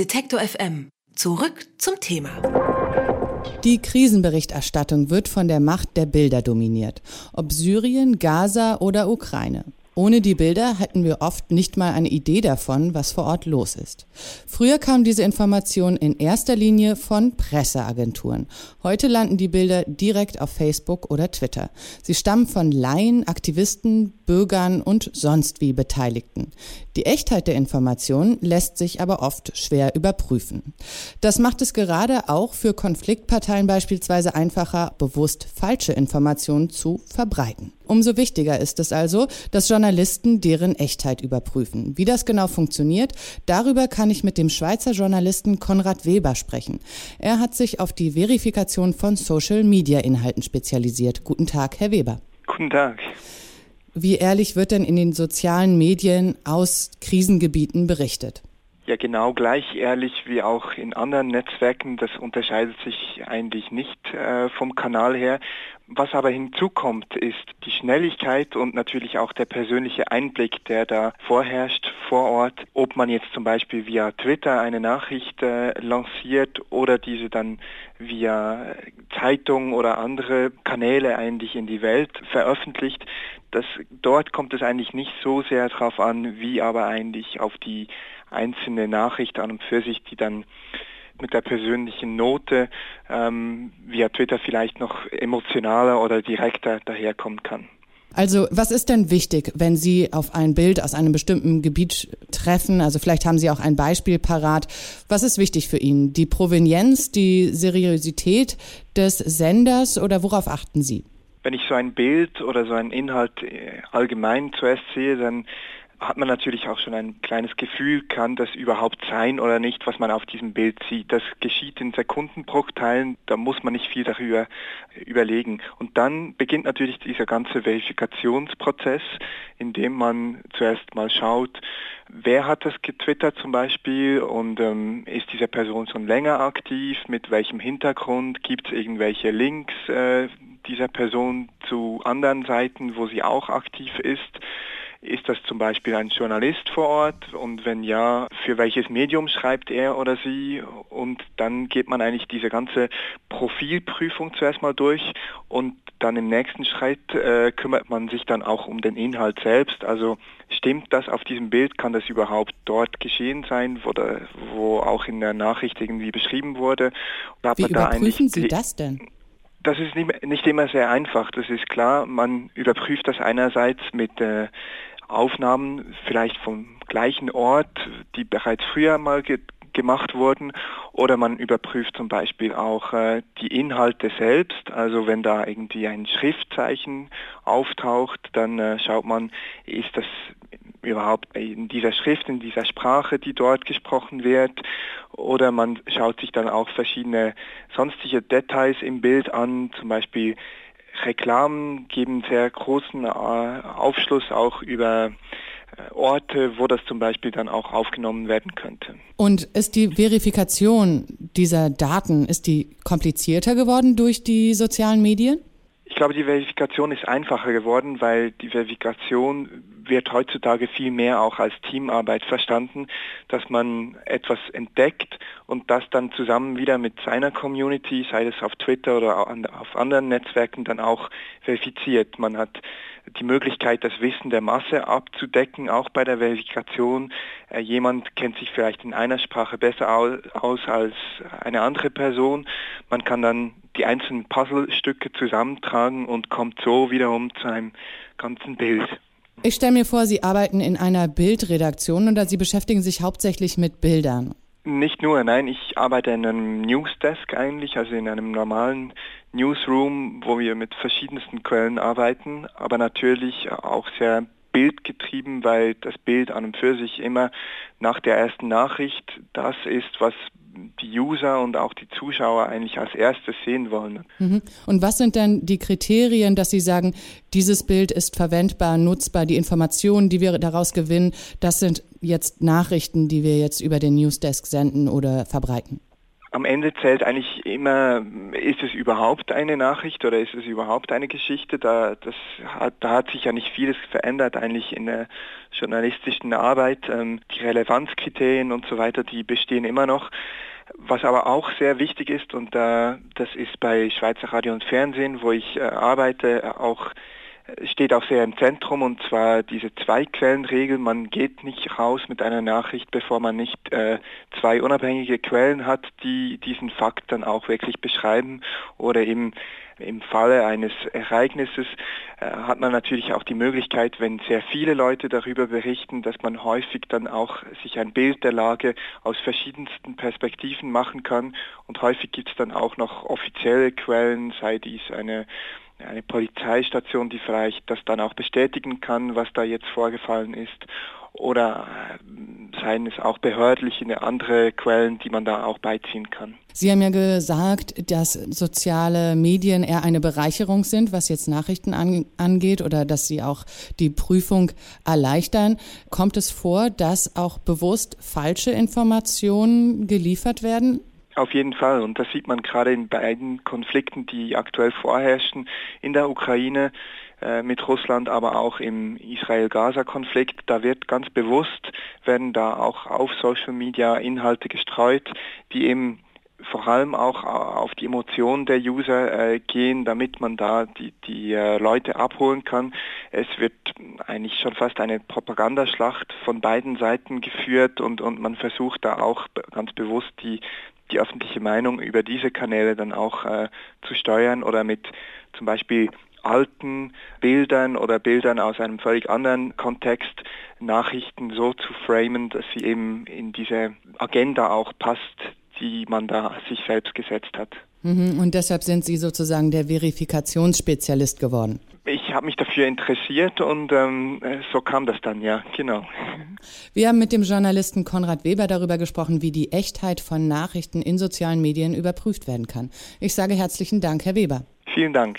Detektor FM. Zurück zum Thema. Die Krisenberichterstattung wird von der Macht der Bilder dominiert. Ob Syrien, Gaza oder Ukraine. Ohne die Bilder hätten wir oft nicht mal eine Idee davon, was vor Ort los ist. Früher kam diese Information in erster Linie von Presseagenturen. Heute landen die Bilder direkt auf Facebook oder Twitter. Sie stammen von Laien, Aktivisten, Bürgern und sonst wie Beteiligten. Die Echtheit der Information lässt sich aber oft schwer überprüfen. Das macht es gerade auch für Konfliktparteien beispielsweise einfacher, bewusst falsche Informationen zu verbreiten. Umso wichtiger ist es also, dass Journalisten deren Echtheit überprüfen. Wie das genau funktioniert, darüber kann ich mit dem Schweizer Journalisten Konrad Weber sprechen. Er hat sich auf die Verifikation von Social-Media-Inhalten spezialisiert. Guten Tag, Herr Weber. Guten Tag. Wie ehrlich wird denn in den sozialen Medien aus Krisengebieten berichtet? Ja, genau gleich ehrlich wie auch in anderen Netzwerken. Das unterscheidet sich eigentlich nicht äh, vom Kanal her. Was aber hinzukommt, ist die Schnelligkeit und natürlich auch der persönliche Einblick, der da vorherrscht vor Ort. Ob man jetzt zum Beispiel via Twitter eine Nachricht äh, lanciert oder diese dann via Zeitung oder andere Kanäle eigentlich in die Welt veröffentlicht. Das, dort kommt es eigentlich nicht so sehr darauf an, wie aber eigentlich auf die einzelne Nachricht an und für sich, die dann mit der persönlichen Note ähm, via Twitter vielleicht noch emotionaler oder direkter daherkommen kann. Also was ist denn wichtig, wenn Sie auf ein Bild aus einem bestimmten Gebiet treffen? Also vielleicht haben Sie auch ein Beispiel parat. Was ist wichtig für ihn? Die Provenienz, die Seriosität des Senders oder worauf achten Sie? Wenn ich so ein Bild oder so einen Inhalt äh, allgemein zuerst sehe, dann hat man natürlich auch schon ein kleines Gefühl, kann das überhaupt sein oder nicht, was man auf diesem Bild sieht. Das geschieht in Sekundenbruchteilen, da muss man nicht viel darüber überlegen. Und dann beginnt natürlich dieser ganze Verifikationsprozess, in dem man zuerst mal schaut, wer hat das getwittert zum Beispiel und ähm, ist diese Person schon länger aktiv, mit welchem Hintergrund, gibt es irgendwelche Links äh, dieser Person zu anderen Seiten, wo sie auch aktiv ist ist das zum Beispiel ein Journalist vor Ort und wenn ja, für welches Medium schreibt er oder sie? Und dann geht man eigentlich diese ganze Profilprüfung zuerst mal durch und dann im nächsten Schritt äh, kümmert man sich dann auch um den Inhalt selbst. Also stimmt das auf diesem Bild, kann das überhaupt dort geschehen sein, wo, da, wo auch in der Nachricht irgendwie beschrieben wurde? Wie überprüfen Sie das denn? Das ist nicht, nicht, immer sehr einfach, das ist klar. Man überprüft das einerseits mit äh, Aufnahmen vielleicht vom gleichen Ort, die bereits früher mal ge gemacht wurden oder man überprüft zum Beispiel auch äh, die Inhalte selbst. Also wenn da irgendwie ein Schriftzeichen auftaucht, dann äh, schaut man, ist das überhaupt in dieser Schrift, in dieser Sprache, die dort gesprochen wird. Oder man schaut sich dann auch verschiedene sonstige Details im Bild an, zum Beispiel Reklamen geben sehr großen äh, Aufschluss auch über äh, Orte, wo das zum Beispiel dann auch aufgenommen werden könnte. Und ist die Verifikation dieser Daten, ist die komplizierter geworden durch die sozialen Medien? Ich glaube, die Verifikation ist einfacher geworden, weil die Verifikation wird heutzutage viel mehr auch als Teamarbeit verstanden, dass man etwas entdeckt und das dann zusammen wieder mit seiner Community, sei es auf Twitter oder auf anderen Netzwerken, dann auch verifiziert. Man hat die Möglichkeit, das Wissen der Masse abzudecken, auch bei der Verifikation. Äh, jemand kennt sich vielleicht in einer Sprache besser aus als eine andere Person. Man kann dann die einzelnen Puzzlestücke zusammentragen und kommt so wiederum zu einem ganzen Bild. Ich stelle mir vor, Sie arbeiten in einer Bildredaktion oder Sie beschäftigen sich hauptsächlich mit Bildern. Nicht nur, nein, ich arbeite in einem Newsdesk eigentlich, also in einem normalen Newsroom, wo wir mit verschiedensten Quellen arbeiten, aber natürlich auch sehr bildgetrieben, weil das Bild an und für sich immer nach der ersten Nachricht das ist, was die User und auch die Zuschauer eigentlich als erstes sehen wollen. Mhm. Und was sind denn die Kriterien, dass Sie sagen, dieses Bild ist verwendbar, nutzbar, die Informationen, die wir daraus gewinnen, das sind jetzt Nachrichten, die wir jetzt über den Newsdesk senden oder verbreiten? am Ende zählt eigentlich immer, ist es überhaupt eine Nachricht oder ist es überhaupt eine Geschichte? Da, das hat, da hat sich ja nicht vieles verändert eigentlich in der journalistischen Arbeit. Ähm, die Relevanzkriterien und so weiter, die bestehen immer noch. Was aber auch sehr wichtig ist, und äh, das ist bei Schweizer Radio und Fernsehen, wo ich äh, arbeite, auch steht auch sehr im Zentrum und zwar diese Zwei-Quellen-Regel. Man geht nicht raus mit einer Nachricht, bevor man nicht äh, zwei unabhängige Quellen hat, die diesen Fakt dann auch wirklich beschreiben oder eben im Falle eines Ereignisses äh, hat man natürlich auch die Möglichkeit, wenn sehr viele Leute darüber berichten, dass man häufig dann auch sich ein Bild der Lage aus verschiedensten Perspektiven machen kann. Und häufig gibt es dann auch noch offizielle Quellen, sei dies eine eine Polizeistation, die vielleicht das dann auch bestätigen kann, was da jetzt vorgefallen ist. Oder äh, seien es auch behördliche andere Quellen, die man da auch beiziehen kann. Sie haben ja gesagt, dass soziale Medien eher eine Bereicherung sind, was jetzt Nachrichten angeht oder dass sie auch die Prüfung erleichtern. Kommt es vor, dass auch bewusst falsche Informationen geliefert werden? Auf jeden Fall. Und das sieht man gerade in beiden Konflikten, die aktuell vorherrschen in der Ukraine mit Russland, aber auch im Israel-Gaza-Konflikt. Da wird ganz bewusst, werden da auch auf Social Media Inhalte gestreut, die eben vor allem auch auf die Emotionen der User äh, gehen, damit man da die, die äh, Leute abholen kann. Es wird eigentlich schon fast eine Propagandaschlacht von beiden Seiten geführt und, und man versucht da auch ganz bewusst die die öffentliche Meinung über diese Kanäle dann auch äh, zu steuern oder mit zum Beispiel alten Bildern oder Bildern aus einem völlig anderen Kontext Nachrichten so zu framen, dass sie eben in diese Agenda auch passt, die man da sich selbst gesetzt hat. Mhm, und deshalb sind Sie sozusagen der Verifikationsspezialist geworden. Ich habe mich dafür interessiert und ähm, so kam das dann, ja, genau. Wir haben mit dem Journalisten Konrad Weber darüber gesprochen, wie die Echtheit von Nachrichten in sozialen Medien überprüft werden kann. Ich sage herzlichen Dank, Herr Weber. Vielen Dank.